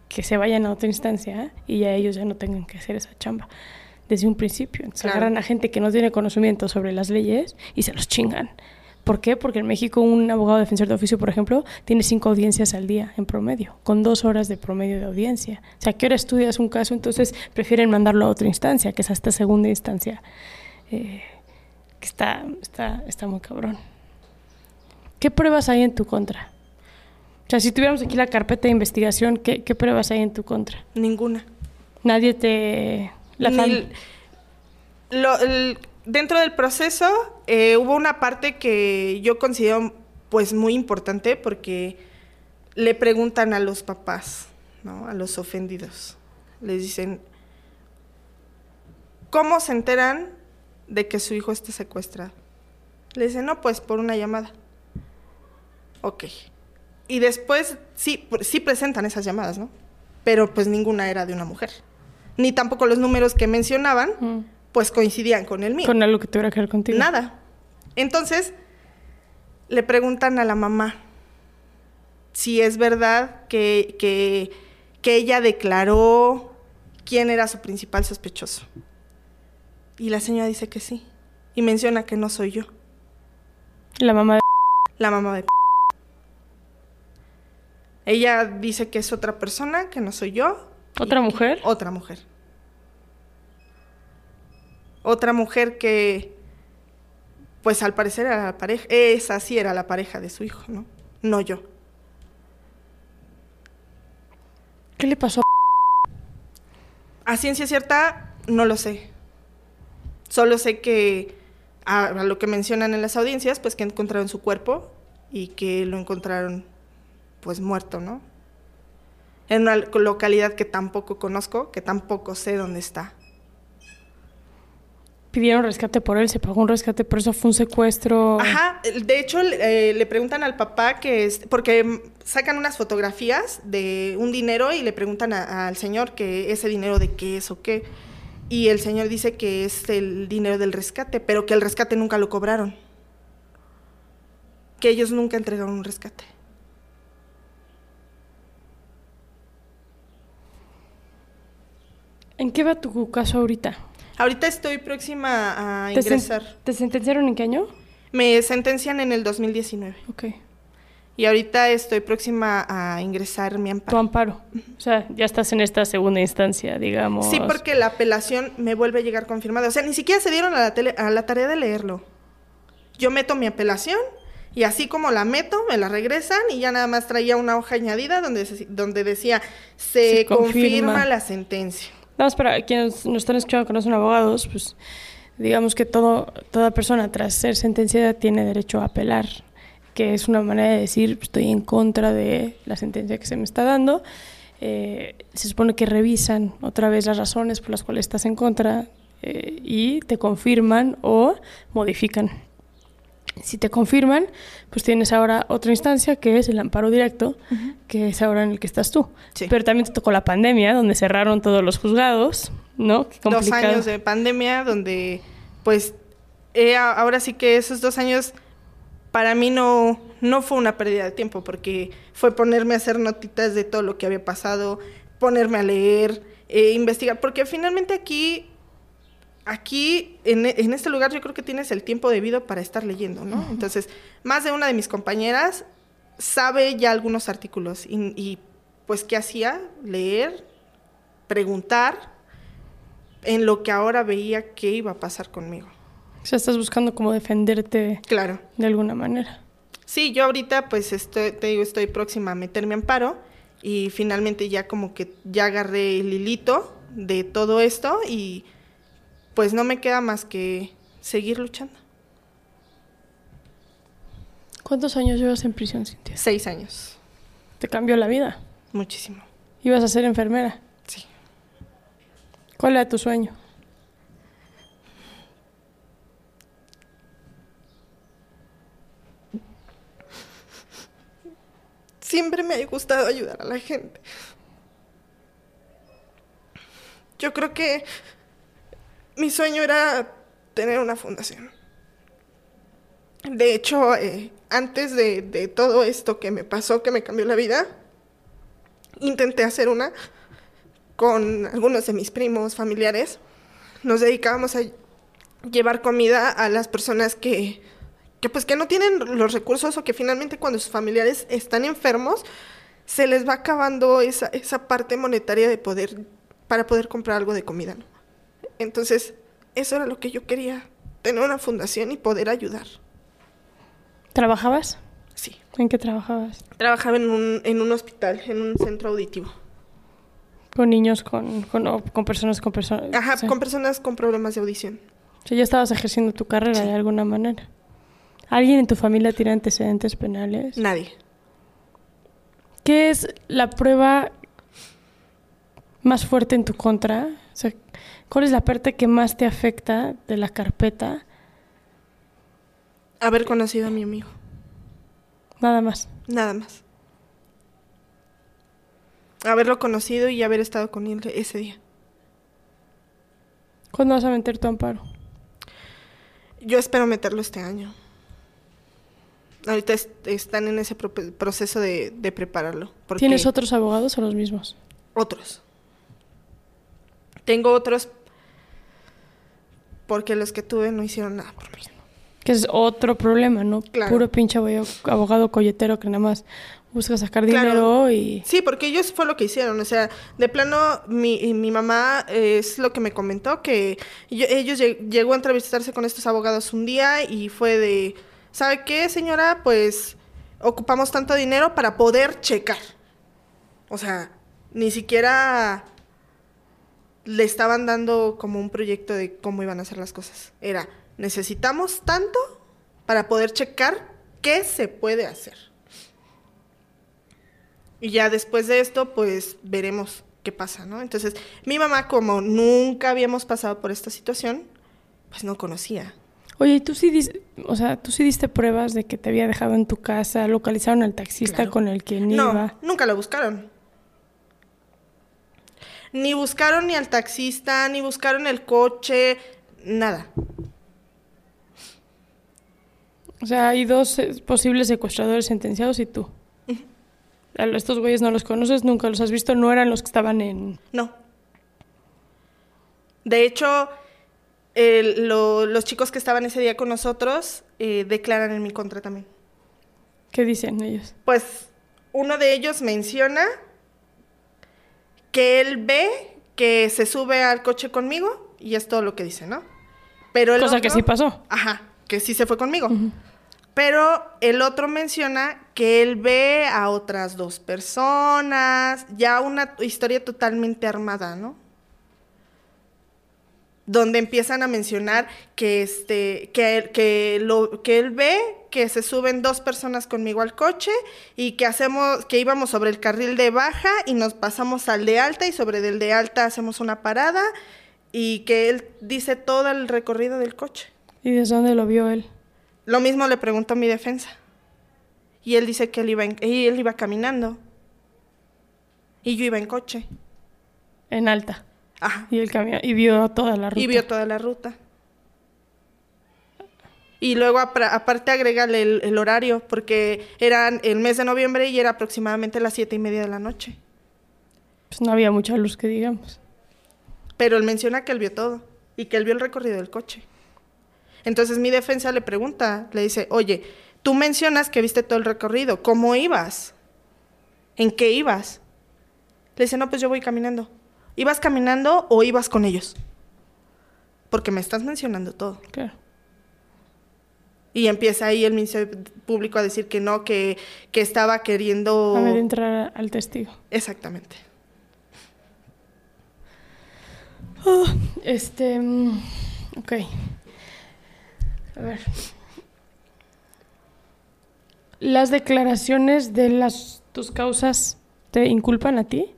que se vayan a otra instancia y ya ellos ya no tengan que hacer esa chamba desde un principio. Entonces Claro. agarran a gente que no tiene conocimiento sobre las leyes y se los chingan. ¿Por qué? Porque en México un abogado defensor de oficio, por ejemplo, tiene cinco audiencias al día en promedio, con dos horas de promedio de audiencia. O sea, ¿a qué hora estudias un caso? Entonces prefieren mandarlo a otra instancia, que es hasta segunda instancia. Eh, que está, está, está muy cabrón. ¿Qué pruebas hay en tu contra? O sea, si tuviéramos aquí la carpeta de investigación, ¿qué, qué pruebas hay en tu contra? ninguna. Nadie te... La Ni lo- el- dentro del proceso eh, hubo una parte que yo considero pues muy importante porque le preguntan a los papás, ¿no? A los ofendidos. Les dicen, ¿cómo se enteran de que su hijo está secuestrado? Le dicen, no, pues por una llamada. Ok. Y después sí, sí presentan esas llamadas, ¿no? Pero pues ninguna era de una mujer. Ni tampoco los números que mencionaban, Mm. Pues coincidían con el mío. Con algo que tuviera que ver contigo. Nada. Entonces, le preguntan a la mamá si es verdad que, que, que ella declaró quién era su principal sospechoso. Y la señora dice que sí. Y menciona que no soy yo, La mamá de... la mamá de... Ella dice que es otra persona, que no soy yo. ¿Otra mujer? Otra mujer. Otra mujer que, pues al parecer era la pareja, esa sí era la pareja de su hijo, ¿no? No yo. ¿Qué le pasó? A ciencia cierta, no lo sé. Solo sé que a, a lo que mencionan en las audiencias, pues que encontraron su cuerpo y que lo encontraron pues muerto, ¿no? En una localidad que tampoco conozco, que tampoco sé dónde está. Pidieron rescate por él, se pagó un rescate, por eso fue un secuestro. Ajá, de hecho eh, le preguntan al papá que es, porque sacan unas fotografías de un dinero y le preguntan a- al señor que ese dinero de qué es o qué. Y el señor dice que es el dinero del rescate, pero que el rescate nunca lo cobraron. Que ellos nunca entregaron un rescate. ¿En qué va tu caso ahorita? Ahorita estoy próxima a ¿Te, sen- ingresar. ¿Te sentenciaron en qué año? Me sentencian en el 2019 Ok. y ahorita estoy próxima a ingresar mi Tu amparo. amparo. O sea, ya estás en esta segunda instancia, digamos. Sí, porque la apelación me vuelve a llegar confirmada. O sea, ni siquiera se dieron a la, tele- a la tarea de leerlo. Yo meto mi apelación y así como la meto, me la regresan y ya nada más traía una hoja añadida donde, se- donde decía, se, Se confirma". confirma la sentencia. Más para quienes nos están escuchando que no son abogados, pues digamos que todo, toda persona tras ser sentenciada tiene derecho a apelar, que es una manera de decir estoy en contra de la sentencia que se me está dando. Eh, se supone que revisan otra vez las razones por las cuales estás en contra eh, y te confirman o modifican. Si te confirman, pues tienes ahora otra instancia que es el amparo directo, que es ahora en el que estás tú. Sí. Pero también te tocó la pandemia, donde cerraron todos los juzgados, ¿no? Qué Dos años de pandemia donde, pues, ahora sí que esos dos años para mí no, no fue una pérdida de tiempo porque fue ponerme a hacer notitas de todo lo que había pasado, ponerme a leer, eh, investigar, porque finalmente aquí, aquí en, en este lugar yo creo que tienes el tiempo debido para estar leyendo, ¿no? Entonces, más de una de mis compañeras sabe ya algunos artículos y, y, pues, ¿qué hacía? Leer, preguntar en lo que ahora veía que iba a pasar conmigo. O sea, estás buscando como defenderte Claro. de alguna manera. Sí, yo ahorita pues estoy, te digo, estoy próxima a meterme amparo y finalmente ya como que ya agarré el hilito de todo esto y pues no me queda más que seguir luchando. ¿Cuántos años llevas en prisión, Cintia? Seis años, Te cambió la vida. muchísimo. Ibas a ser enfermera. Sí. ¿Cuál era tu sueño? Siempre me ha gustado ayudar a la gente. Yo creo que mi sueño era tener una fundación. De hecho, eh, antes de, todo esto que me pasó, que me cambió la vida, intenté hacer una con algunos de mis primos, familiares. Nos dedicábamos a llevar comida a las personas que, pues que no tienen los recursos o que finalmente cuando sus familiares están enfermos se les va acabando esa, parte monetaria de poder para poder comprar algo de comida. Entonces, eso era lo que yo quería, tener una fundación y poder ayudar. ¿Trabajabas? Sí. ¿En qué trabajabas? Trabajaba en un, en un hospital, en un centro auditivo. Con niños, con, con, con personas con personas. Ajá, o sea, con personas con problemas de audición. o sea, ya estabas ejerciendo tu carrera Sí. de alguna manera. ¿Alguien en tu familia tiene antecedentes penales? Nadie. ¿Qué es la prueba más fuerte en tu contra? O sea, ¿cuál es la parte que más te afecta de la carpeta? Haber conocido a mi amigo. Nada más. Nada más. Haberlo conocido y haber estado con él ese día. ¿Cuándo vas a meter tu amparo? Yo espero meterlo este año. Ahorita es- están en ese pro- proceso de, de prepararlo. ¿Tienes otros abogados o los mismos? Otros. Tengo otros porque los que tuve no hicieron nada por mí. Que es otro problema, ¿no? Claro. Puro pinche abogado, colletero que nada más Busca sacar Claro. dinero y... Sí, porque ellos fue lo que hicieron. O sea, de plano, mi, mi mamá eh, es lo que me comentó, que yo- ellos lleg- llegó a entrevistarse con estos abogados un día y fue de, ¿sabe qué, señora? Pues ocupamos tanto dinero para poder checar. O sea, ni siquiera le estaban dando como un proyecto de cómo iban a hacer las cosas. Era, necesitamos tanto para poder checar qué se puede hacer. Y ya después de esto, pues veremos qué pasa, ¿no? Entonces, mi mamá, como nunca habíamos pasado por esta situación, pues no conocía. Oye, ¿y tú sí, dis- o sea, tú sí diste pruebas de que te había dejado en tu casa? ¿Localizaron al taxista Claro. con el que No, iba? nunca lo buscaron. Ni buscaron ni al taxista, ni buscaron el coche, nada. O sea, hay dos eh, posibles secuestradores sentenciados y tú. A estos güeyes no los conoces, nunca los has visto, no eran los que estaban en... No. De hecho, lo- los chicos que estaban ese día con nosotros eh, declaran en mi contra también. ¿Qué dicen ellos? Pues uno de ellos menciona que él ve que se sube al coche conmigo y es todo lo que dice, ¿no? Pero el Cosa que sí pasó. Ajá, que sí se fue conmigo. Pero el otro menciona que él ve a otras dos personas, ya una historia totalmente armada, ¿no? Donde empiezan a mencionar que este, que, él- que lo, que él ve que se suben dos personas conmigo al coche y que hacemos, que íbamos sobre el carril de baja y nos pasamos al de alta y sobre el de alta hacemos una parada y que él dice todo el recorrido del coche. ¿Y desde dónde lo vio él? Lo mismo le preguntó a mi defensa. Y él dice que él iba, en- y él iba caminando. Y yo iba en coche. En alta. Ajá. Y, el camión, y vio toda la ruta. Y vio toda la ruta. Y luego aparte agrégale el, el horario, porque eran el mes de noviembre y era aproximadamente las siete y media de la noche. Pues no había mucha luz que digamos. Pero él menciona que él vio todo y que él vio el recorrido del coche. Entonces mi defensa le pregunta, le dice, oye, tú mencionas que viste todo el recorrido, ¿cómo ibas? ¿En qué ibas? Le dice, no, pues yo voy caminando. ¿Ibas caminando o ibas con ellos? Porque me estás mencionando todo. Claro. Y empieza ahí el Ministerio Público a decir que no, que, que estaba queriendo... A entrar al testigo. Exactamente. Ah, este. mm, Ok. A ver. ¿Las declaraciones de las tus causas te inculpan a ti?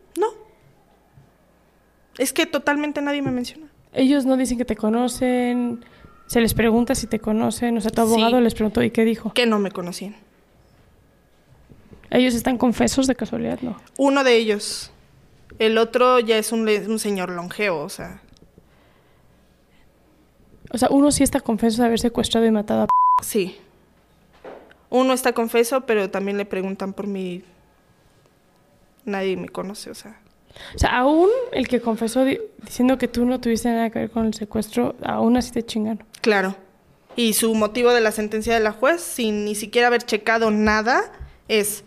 Es que totalmente nadie me menciona. Ellos no dicen que te conocen. Se les pregunta si te conocen. O sea, tu Sí. abogado les preguntó y qué dijo. Que no me conocían. ¿Ellos están confesos de casualidad? No. Uno de ellos. El otro ya es un, señor longevo, o sea. O sea, uno sí está confeso de haber secuestrado y matado a. p- Sí. Uno está confeso, pero también le preguntan por mí. Nadie me conoce, o sea. O sea, aún el que confesó di- diciendo que tú no tuviste nada que ver con el secuestro, aún así te chingan. Claro. Y su motivo de la sentencia de la juez, sin ni siquiera haber checado nada, es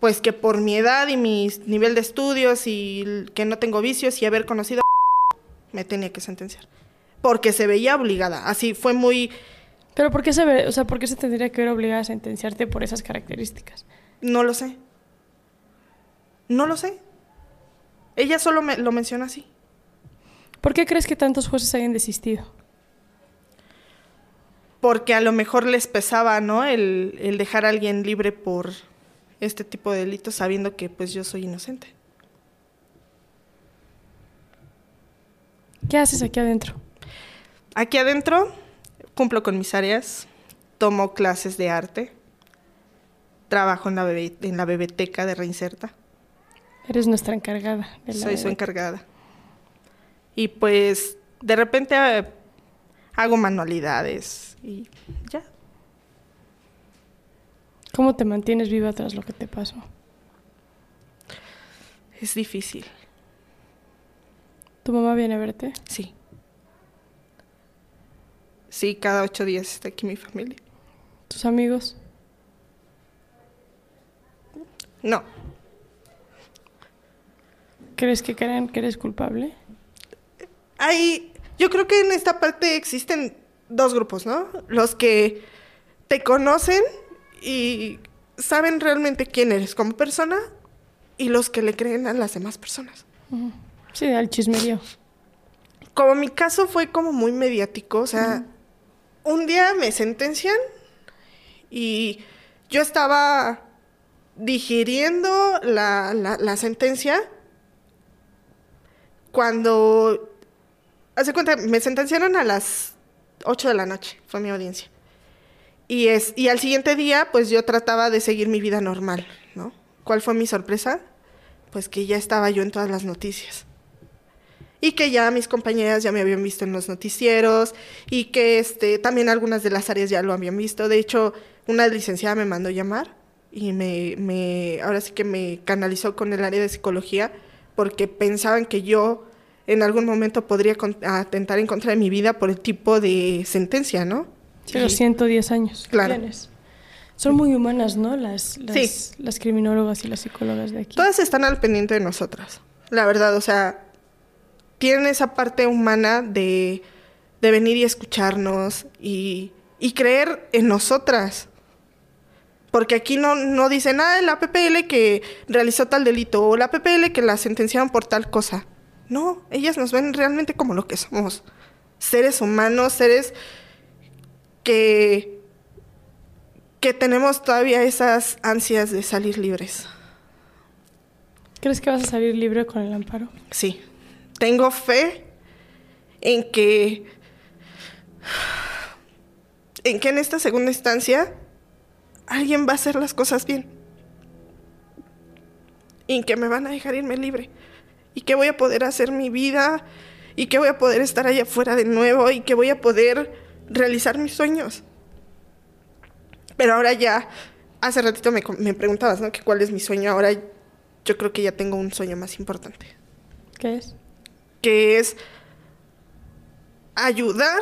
pues que por mi edad y mi nivel de estudios y que no tengo vicios y haber conocido a me tenía que sentenciar. Porque se veía obligada. Así fue muy Pero ¿por qué se ve, o sea, por qué se tendría que ver obligada a sentenciarte por esas características? No lo sé. No lo sé. Ella solo me lo menciona así. ¿Por qué crees que tantos jueces hayan desistido? Porque a lo mejor les pesaba, ¿no? El, el dejar a alguien libre por este tipo de delitos sabiendo que pues yo soy inocente. ¿Qué haces aquí adentro? Aquí adentro cumplo con mis áreas, tomo clases de arte, trabajo en la, bebé- en la biblioteca de Reinserta, Eres nuestra encargada. de la soy su encargada. Y pues de repente eh, hago manualidades y ya. ¿Cómo te mantienes viva tras lo que te pasó? Es difícil, ¿Tu mamá viene a verte? sí. Sí, cada ocho días está aquí mi familia. ¿Tus amigos? No. ¿Crees que creen que eres culpable? Hay, yo creo que en esta parte existen dos grupos, ¿no? Los que te conocen y saben realmente quién eres como persona y los que le creen a las demás personas. Sí, al chismerío. Como mi caso fue como muy mediático, o sea, un día me sentencian y yo estaba digiriendo la, la, la sentencia cuando... Hace cuenta, me sentenciaron a las 8 de la noche, fue mi audiencia. Y, es, y al siguiente día, pues yo trataba de seguir mi vida normal, ¿no? ¿Cuál fue mi sorpresa? Pues que ya estaba yo en todas las noticias. Y que ya mis compañeras ya me habían visto en los noticieros y que este, también algunas de las áreas ya lo habían visto. De hecho, una licenciada me mandó llamar y me, me, ahora sí que me canalizó con el área de psicología porque pensaban que yo en algún momento podría atentar en contra de mi vida por el tipo de sentencia, ¿no? Sí, los 110 años. Claro. Tienes. Son muy humanas, ¿no? Las, las, sí. las criminólogas y las psicólogas de aquí. Todas están al pendiente de nosotras. La verdad, o sea, tienen esa parte humana de, de venir y escucharnos y, y, creer en nosotras. Porque aquí no, no dicen, ah, la PPL que realizó tal delito o la PPL que la sentenciaron por tal cosa. No, ellas nos ven realmente como lo que somos. Seres humanos, seres que, que tenemos todavía esas ansias de salir libres. ¿Crees que vas a salir libre con el amparo? Sí. Tengo fe en que en que en esta segunda instancia alguien va a hacer las cosas bien. Y que me van a dejar irme libre. Y que voy a poder hacer mi vida. Y que voy a poder estar allá afuera de nuevo. Y que voy a poder realizar mis sueños. Pero ahora ya, hace ratito me, me preguntabas, ¿no? Que cuál es mi sueño. Ahora yo creo que ya tengo un sueño más importante. ¿Qué es? Que es ayudar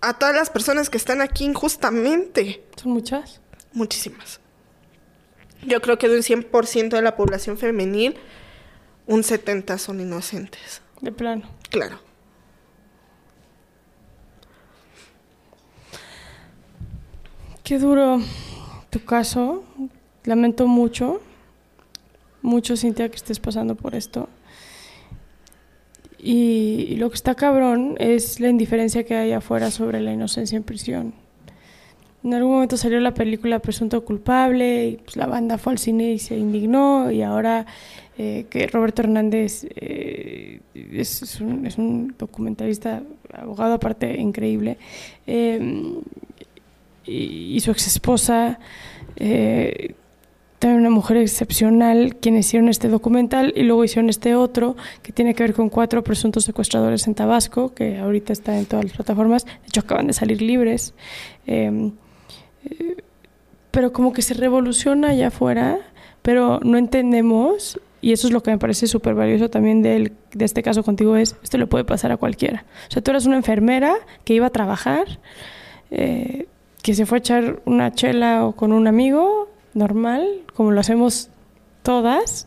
a todas las personas que están aquí injustamente. ¿Son muchas? Muchísimas. Yo creo que de un 100% de la población femenil, un 70% son inocentes. De plano. Claro. Qué duro tu caso. Lamento mucho, mucho, Cintia, que estés pasando por esto. Y, y, lo que está cabrón es la indiferencia que hay afuera sobre la inocencia en prisión. En algún momento salió la película Presunto Culpable y pues, la banda fue al cine y se indignó y ahora eh, que Roberto Hernández eh, es, es, un, es, un, documentalista, abogado aparte increíble, eh, y, y, su ex esposa, también una mujer excepcional, quienes hicieron este documental y luego hicieron este otro que tiene que ver con cuatro presuntos secuestradores en Tabasco, que ahorita está en todas las plataformas, de hecho acaban de salir libres. Pero como que se revoluciona allá afuera, pero no entendemos, y eso es lo que me parece súper valioso también de este caso contigo, es, esto le puede pasar a cualquiera. O sea, tú eras una enfermera que iba a trabajar, eh, que se fue a echar una chela o con un amigo, normal, como lo hacemos todas,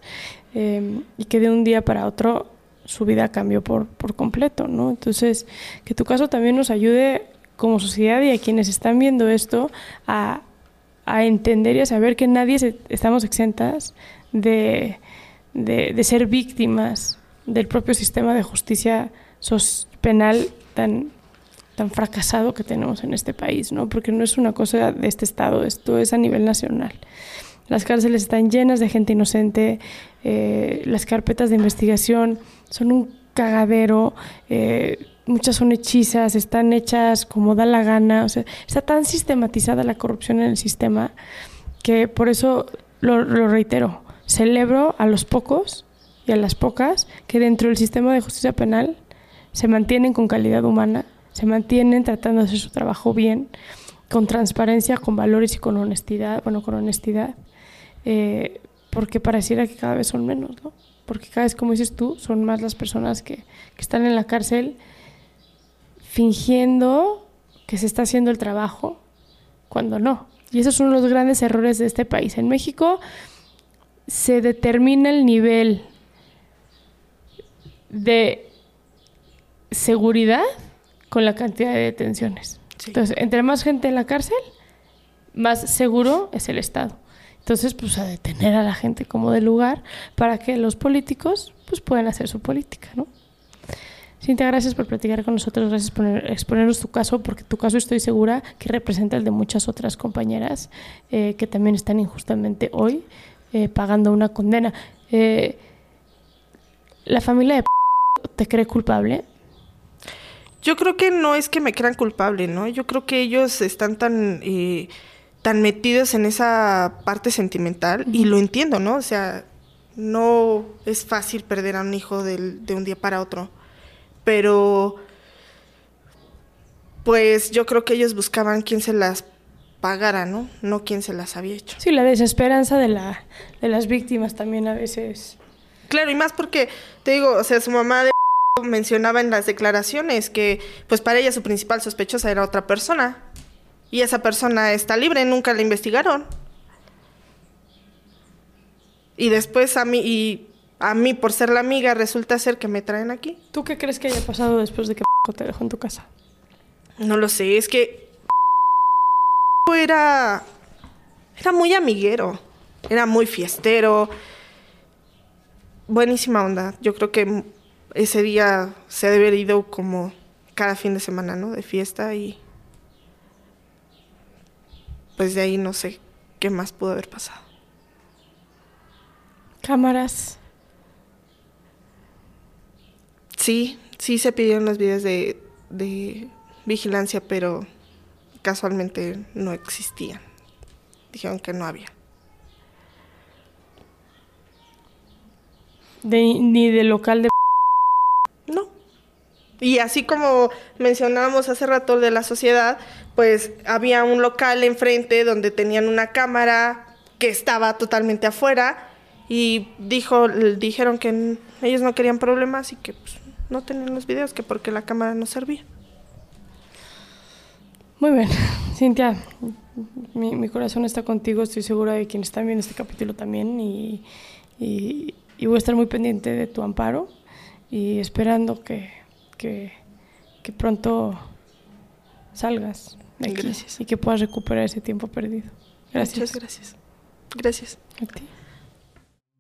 eh, y que de un día para otro su vida cambió por, por completo, ¿no? Entonces, que tu caso también nos ayude como sociedad y a quienes están viendo esto a, a entender y a saber que nadie se, estamos exentas de, de, de, ser víctimas del propio sistema de justicia penal tan, tan fracasado que tenemos en este país, ¿no? Porque no es una cosa de este Estado, esto es a nivel nacional. Las cárceles están llenas de gente inocente, eh, las carpetas de investigación son un cagadero, eh, muchas son hechizas, están hechas como da la gana, o sea, está tan sistematizada la corrupción en el sistema que por eso lo, lo reitero, celebro a los pocos y a las pocas que dentro del sistema de justicia penal se mantienen con calidad humana, se mantienen tratando de hacer su trabajo bien, con transparencia, con valores y con honestidad, bueno, con honestidad, eh, porque pareciera que cada vez son menos, ¿no? Porque cada vez, como dices tú, son más las personas que, que están en la cárcel fingiendo que se está haciendo el trabajo cuando no. Y esos son los grandes errores de este país. En México se determina el nivel de seguridad con la cantidad de detenciones. Sí. Entonces, entre más gente en la cárcel, más seguro es el Estado. Entonces, pues a detener a la gente como de lugar para que los políticos pues puedan hacer su política, ¿no? Cintia, gracias por platicar con nosotros, gracias por exponernos tu caso, porque tu caso estoy segura que representa el de muchas otras compañeras eh, que también están injustamente hoy eh, pagando una condena. Eh, ¿La familia de te cree culpable? Yo creo que no es que me crean culpable, ¿no? Yo creo que ellos están tan, eh, tan metidos en esa parte sentimental y lo entiendo, ¿no? O sea, no es fácil perder a un hijo del- de un día para otro, pero pues yo creo que ellos buscaban quién se las pagara, ¿no? No quién se las había hecho. Sí, la desesperanza de, la, de las víctimas también a veces. Claro, y más porque, te digo, o sea, su mamá de mencionaba en las declaraciones que, pues para ella su principal sospechosa era otra persona. Y esa persona está libre, nunca la investigaron. Y después a mí, y a mí por ser la amiga, resulta ser que me traen aquí. ¿Tú qué crees que haya pasado después de que te dejó en tu casa? No lo sé, es que era era muy amiguero, era muy fiestero. Buenísima onda. Yo creo que ese día se ha de haber ido como cada fin de semana, ¿no? De fiesta y pues de ahí no sé qué más pudo haber pasado. Cámaras. Sí, sí se pidieron los videos de, de vigilancia, pero casualmente no existían. Dijeron que no había. De, ni del local de... No. Y así como mencionábamos hace rato de la sociedad, pues había un local enfrente donde tenían una cámara que estaba totalmente afuera y dijo, dijeron que ellos no querían problemas y que pues, no tenían los videos, que porque la cámara no servía. Muy bien, Cintia, mi, mi corazón está contigo, estoy segura de quienes están viendo este capítulo también y, y- y voy a estar muy pendiente de tu amparo y esperando que, que, que pronto salgas de aquí Gracias. y que puedas recuperar ese tiempo perdido. Gracias. Muchas gracias. Gracias. A ti.